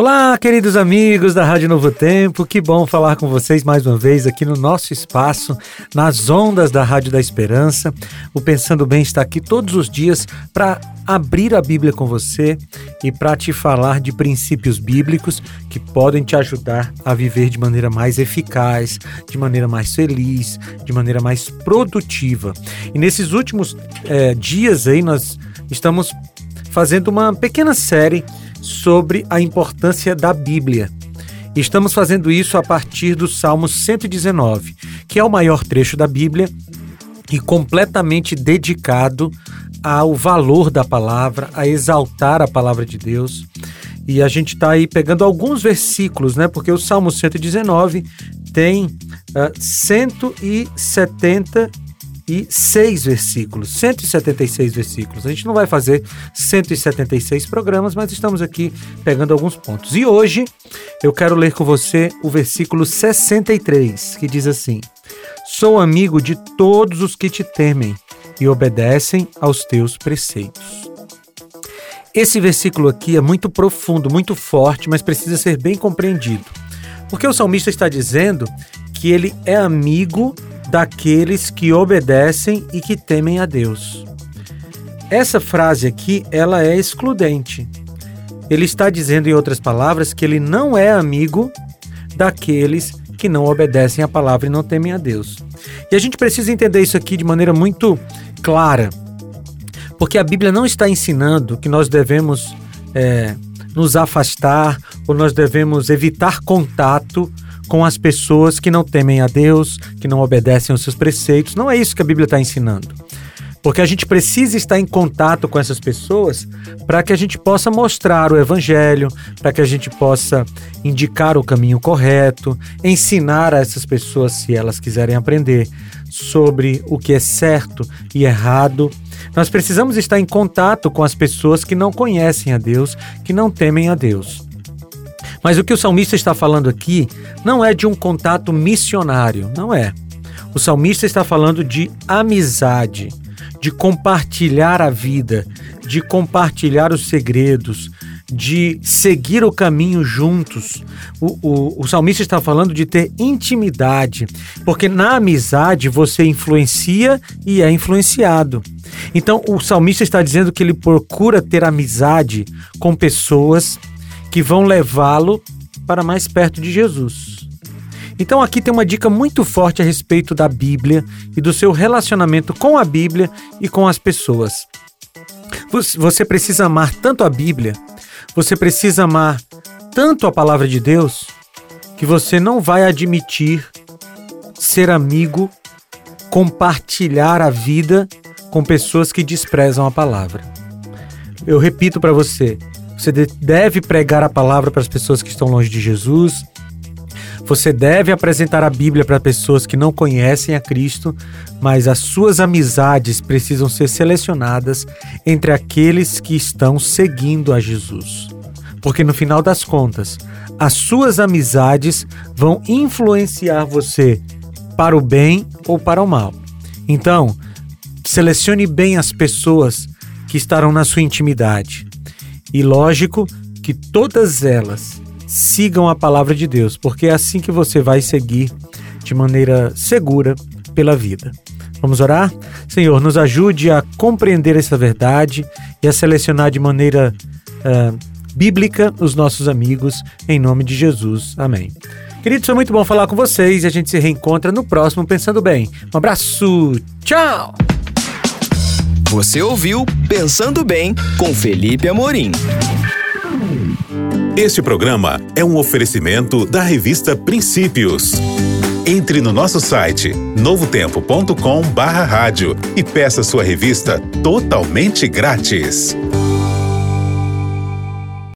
Olá, queridos amigos da Rádio Novo Tempo, que bom falar com vocês mais uma vez aqui no nosso espaço, nas ondas da Rádio da Esperança. O Pensando Bem está aqui todos os dias para abrir a Bíblia com você e para te falar de princípios bíblicos que podem te ajudar a viver de maneira mais eficaz, de maneira mais feliz, de maneira mais produtiva. E nesses últimos é, dias aí nós estamos fazendo uma pequena série sobre a importância da Bíblia. Estamos fazendo isso a partir do Salmo 119, que é o maior trecho da Bíblia e completamente dedicado ao valor da palavra, a exaltar a palavra de Deus. E a gente está aí pegando alguns versículos, né? Porque o Salmo 119 tem uh, 170 176 versículos, 176 versículos. A gente não vai fazer 176 programas, mas estamos aqui pegando alguns pontos. E hoje eu quero ler com você o versículo 63, que diz assim: Sou amigo de todos os que te temem e obedecem aos teus preceitos. Esse versículo aqui é muito profundo, muito forte, mas precisa ser bem compreendido. Porque o salmista está dizendo que ele é amigo daqueles que obedecem e que temem a Deus. Essa frase aqui, ela é excludente. Ele está dizendo, em outras palavras, que ele não é amigo daqueles que não obedecem à palavra e não temem a Deus. E a gente precisa entender isso aqui de maneira muito clara, porque a Bíblia não está ensinando que nós devemos é, nos afastar ou nós devemos evitar contato com as pessoas que não temem a Deus, que não obedecem aos seus preceitos. Não é isso que a Bíblia está ensinando. Porque a gente precisa estar em contato com essas pessoas para que a gente possa mostrar o Evangelho, para que a gente possa indicar o caminho correto, ensinar a essas pessoas, se elas quiserem aprender, sobre o que é certo e errado. Nós precisamos estar em contato com as pessoas que não conhecem a Deus, que não temem a Deus. Mas o que o salmista está falando aqui não é de um contato missionário, não é. O salmista está falando de amizade, de compartilhar a vida, de compartilhar os segredos, de seguir o caminho juntos. O, o, o, salmista está falando de ter intimidade, porque na amizade você influencia e é influenciado. Então o salmista está dizendo que ele procura ter amizade com pessoas que vão levá-lo para mais perto de Jesus. Então aqui tem uma dica muito forte a respeito da Bíblia e do seu relacionamento com a Bíblia e com as pessoas. Você precisa amar tanto a Bíblia, você precisa amar tanto a palavra de Deus, que você não vai admitir ser amigo, compartilhar a vida com pessoas que desprezam a palavra. Eu repito para você, você deve pregar a palavra para as pessoas que estão longe de Jesus. Você deve apresentar a Bíblia para pessoas que não conhecem a Cristo, mas as suas amizades precisam ser selecionadas entre aqueles que estão seguindo a Jesus. Porque no final das contas, as suas amizades vão influenciar você para o bem ou para o mal. Então, selecione bem as pessoas que estarão na sua intimidade. E lógico que todas elas sigam a palavra de Deus, porque é assim que você vai seguir de maneira segura pela vida. Vamos orar? Senhor, nos ajude a compreender essa verdade e a selecionar de maneira uh, bíblica os nossos amigos, em nome de Jesus. Amém. Queridos, foi muito bom falar com vocês e a gente se reencontra no próximo Pensando Bem. Um abraço, tchau! Você ouviu Pensando Bem com Felipe Amorim. Este programa é um oferecimento da revista Princípios. Entre no nosso site novotempo.com/rádio e peça sua revista totalmente grátis.